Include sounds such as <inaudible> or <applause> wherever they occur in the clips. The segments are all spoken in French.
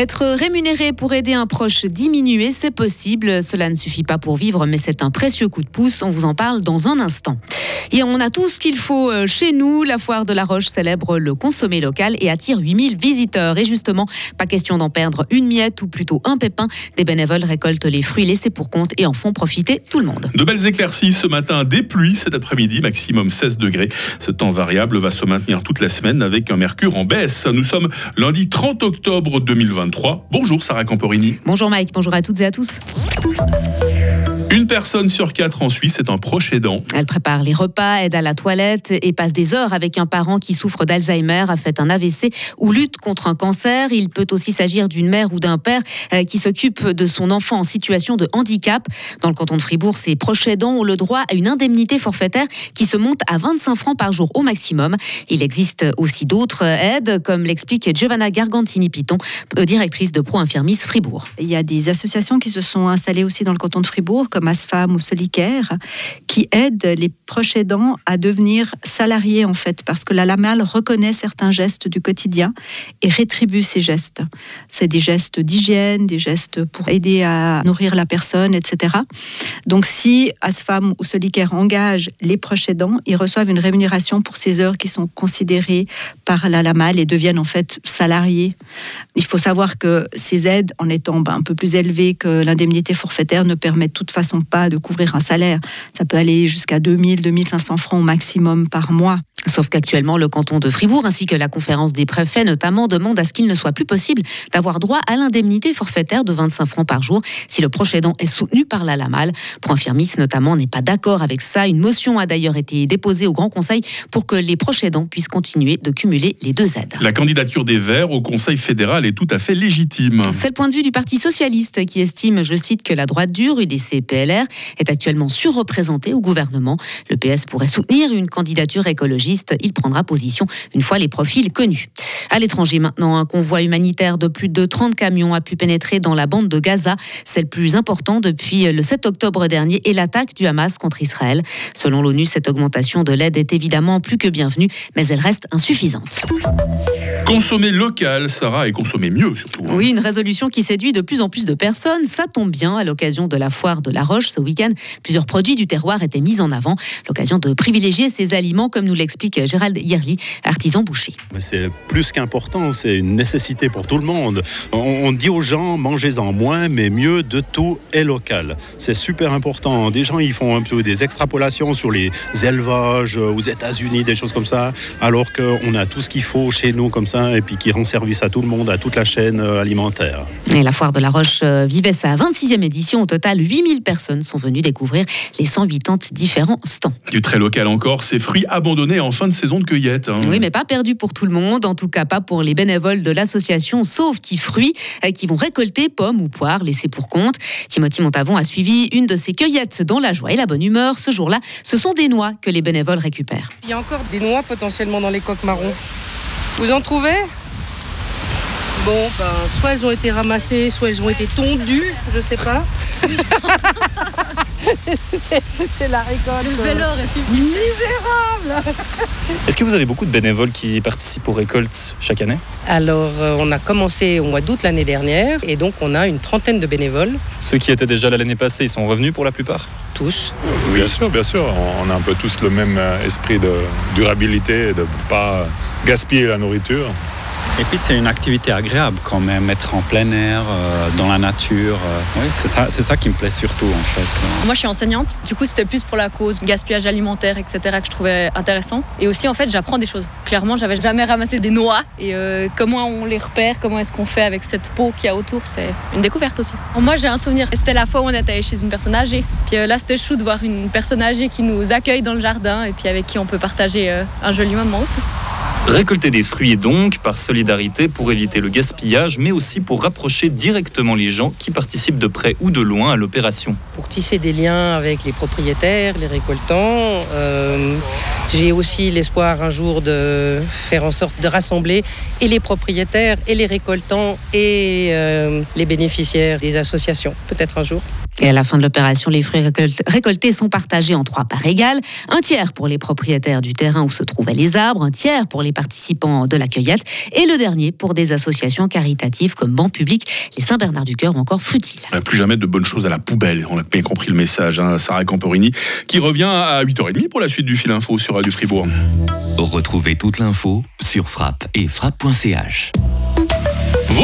Être rémunéré pour aider un proche diminué, c'est possible. Cela ne suffit pas pour vivre, mais c'est un précieux coup de pouce. On vous en parle dans un instant. Et on a tout ce qu'il faut euh, chez nous. La foire de la Roche célèbre le consommé local et attire 8000 visiteurs. Et justement, pas question d'en perdre une miette ou plutôt un pépin. Des bénévoles récoltent les fruits laissés pour compte et en font profiter tout le monde. De belles éclaircies ce matin, des pluies cet après-midi, maximum 16 degrés. Ce temps variable va se maintenir toute la semaine avec un mercure en baisse. Nous sommes lundi 30 octobre 2020. Bonjour Sarah Camporini. Bonjour Mike, bonjour à toutes et à tous. Une personne sur quatre en Suisse est un proche aidant. Elle prépare les repas, aide à la toilette et passe des heures avec un parent qui souffre d'Alzheimer, a fait un AVC ou lutte contre un cancer. Il peut aussi s'agir d'une mère ou d'un père euh, qui s'occupe de son enfant en situation de handicap. Dans le canton de Fribourg, ces proches aidants ont le droit à une indemnité forfaitaire qui se monte à 25 francs par jour au maximum. Il existe aussi d'autres aides, comme l'explique Giovanna Gargantini-Piton, euh, directrice de Pro Infirmis Fribourg. Il y a des associations qui se sont installées aussi dans le canton de Fribourg, comme Asfam ou Solicaire, qui aident les proches aidants à devenir salariés en fait, parce que la LAMAL reconnaît certains gestes du quotidien et rétribue ces gestes. C'est des gestes d'hygiène, des gestes pour aider à nourrir la personne, etc. Donc si Asfam ou Solicaire engage les proches aidants, ils reçoivent une rémunération pour ces heures qui sont considérées par la LAMAL et deviennent en fait salariés. Il faut savoir que ces aides, en étant ben, un peu plus élevées que l'indemnité forfaitaire, ne permettent de toute façon pas de couvrir un salaire. Ça peut aller jusqu'à 2000, 2500 francs au maximum par mois. Sauf qu'actuellement, le canton de Fribourg ainsi que la conférence des préfets notamment demandent à ce qu'il ne soit plus possible d'avoir droit à l'indemnité forfaitaire de 25 francs par jour si le proche aidant est soutenu par la LAMAL. Pour Infirmis notamment n'est pas d'accord avec ça. Une motion a d'ailleurs été déposée au Grand Conseil pour que les proches aidants puissent continuer de cumuler les deux aides. La candidature des Verts au Conseil fédéral est tout à fait légitime. C'est le point de vue du Parti socialiste qui estime, je cite, que la droite dure, UDC, PLR, est actuellement surreprésentée au gouvernement. Le PS pourrait soutenir une candidature il prendra position une fois les profils connus. À l'étranger maintenant, un convoi humanitaire de plus de 30 camions a pu pénétrer dans la bande de Gaza. C'est le plus important depuis le 7 octobre dernier et l'attaque du Hamas contre Israël. Selon l'ONU, cette augmentation de l'aide est évidemment plus que bienvenue, mais elle reste insuffisante. Consommer local, Sarah, et consommer mieux surtout. Hein. Oui, une résolution qui séduit de plus en plus de personnes. Ça tombe bien, à l'occasion de la foire de la Roche ce week-end, plusieurs produits du terroir étaient mis en avant. L'occasion de privilégier ces aliments, comme nous l'explique Gérald Yerli, artisan boucher. C'est plus qu'important, c'est une nécessité pour tout le monde. On, dit aux gens, mangez-en moins, mais mieux de tout est local. C'est super important. Des gens, ils font un peu des extrapolations sur les élevages aux États-Unis, des choses comme ça, alors qu'on a tout ce qu'il faut chez nous comme ça et puis qui rend service à tout le monde, à toute la chaîne euh, alimentaire. Et la foire de la Roche euh, vivait sa 26e édition. Au total, 8000 personnes sont venues découvrir les 180 différents stands. Du très local encore, ces fruits abandonnés en fin de saison de cueillette. Hein. Oui, mais pas perdus pour tout le monde, en tout cas pas pour les bénévoles de l'association Sauve qui Fruits, euh, qui vont récolter pommes ou poires laissées pour compte. Timothy Montavon a suivi une de ces cueillettes dans la joie et la bonne humeur. Ce jour-là, ce sont des noix que les bénévoles récupèrent. Il y a encore des noix potentiellement dans les coques marrons. Vous en trouvez? Bon, ben, soit elles ont été ramassées, soit elles ont été tondues, je sais pas. <laughs> c'est la récolte. Le Misérable <laughs> Est-ce que vous avez beaucoup de bénévoles qui participent aux récoltes chaque année? Alors, euh, on a commencé au mois d'août l'année dernière et donc on a une trentaine de bénévoles. Ceux qui étaient déjà là l'année passée, ils sont revenus pour la plupart? Tous. Bien sûr, bien sûr. On a un peu tous le même euh, esprit de durabilité, de ne pas gaspiller la nourriture. Et puis c'est une activité agréable quand même, être en plein air, euh, dans la nature. Euh. oui, c'est ça, c'est ça qui me plaît surtout en fait. Moi je suis enseignante, du coup c'était plus pour la cause gaspillage alimentaire, etc. que je trouvais intéressant. Et aussi en fait j'apprends des choses. Clairement j'avais jamais ramassé des noix et euh, comment on les repère, comment est-ce qu'on fait avec cette peau qu'il y a autour, c'est une découverte aussi. Moi j'ai un souvenir, c'était la fois où on était allé chez une personne âgée. Puis là c'était chou de voir une personne âgée qui nous accueille dans le jardin et puis avec qui on peut partager un joli moment aussi. Récolter des fruits donc par solidarité pour éviter le gaspillage, mais aussi pour rapprocher directement les gens qui participent de près ou de loin à l'opération. Pour tisser des liens avec les propriétaires, les récoltants, euh, j'ai aussi l'espoir un jour de faire en sorte de rassembler et les propriétaires et les récoltants et euh, les bénéficiaires des associations, peut-être un jour. Et à la fin de l'opération, les fruits récoltés sont partagés en trois parts égales. Un tiers pour les propriétaires du terrain où se trouvaient les arbres, un tiers pour les participants de la cueillette et le dernier pour des associations caritatives comme Banc Public, les Saint-Bernard-du-Cœur ou encore Frutil. Plus jamais de bonnes choses à la poubelle. On a bien compris le message. Hein. Sarah Camporini qui revient à 8h30 pour la suite du fil info sur Radio Fribourg. Retrouvez toute l'info sur frappe et frappe.ch.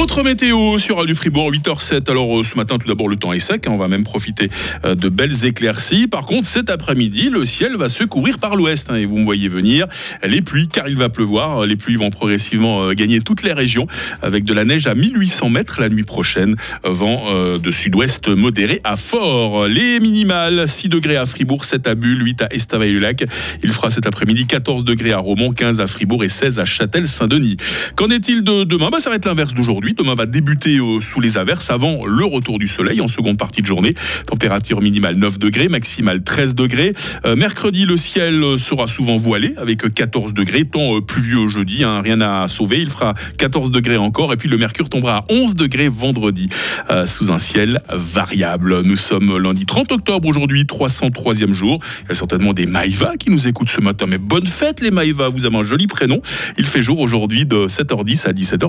Votre météo sur du Fribourg 8h07. Alors euh, ce matin tout d'abord le temps est sec, hein. on va même profiter euh, de belles éclaircies. Par contre cet après-midi le ciel va se couvrir par l'ouest hein, et vous me voyez venir les pluies car il va pleuvoir. Les pluies vont progressivement euh, gagner toutes les régions avec de la neige à 1800 mètres la nuit prochaine. Vent de sud-ouest modéré à fort. Les minimales 6 degrés à Fribourg, 7 à Bulle, 8 à Estavayer-le-Lac. Il fera cet après-midi 14 degrés à Romont, 15 à Fribourg et 16 à Châtel-Saint-Denis. Qu'en est-il de demain? Bah, Ça va être l'inverse d'aujourd'hui aujourd'hui. Demain va débuter euh, sous les averses avant le retour du soleil en seconde partie de journée. Température minimale 9 degrés, maximale 13 degrés. Euh, mercredi, le ciel euh, sera souvent voilé avec 14 degrés. Temps pluvieux jeudi, hein, rien à sauver. Il fera 14 degrés encore. Et puis le mercure tombera à 11 degrés vendredi sous un ciel variable. Nous sommes lundi 30 octobre aujourd'hui, 303e jour. Il y a certainement des Maïva qui nous écoutent ce matin. Mais bonne fête les Maïva, vous avez un joli prénom. Il fait jour aujourd'hui de 7h10 à 17h.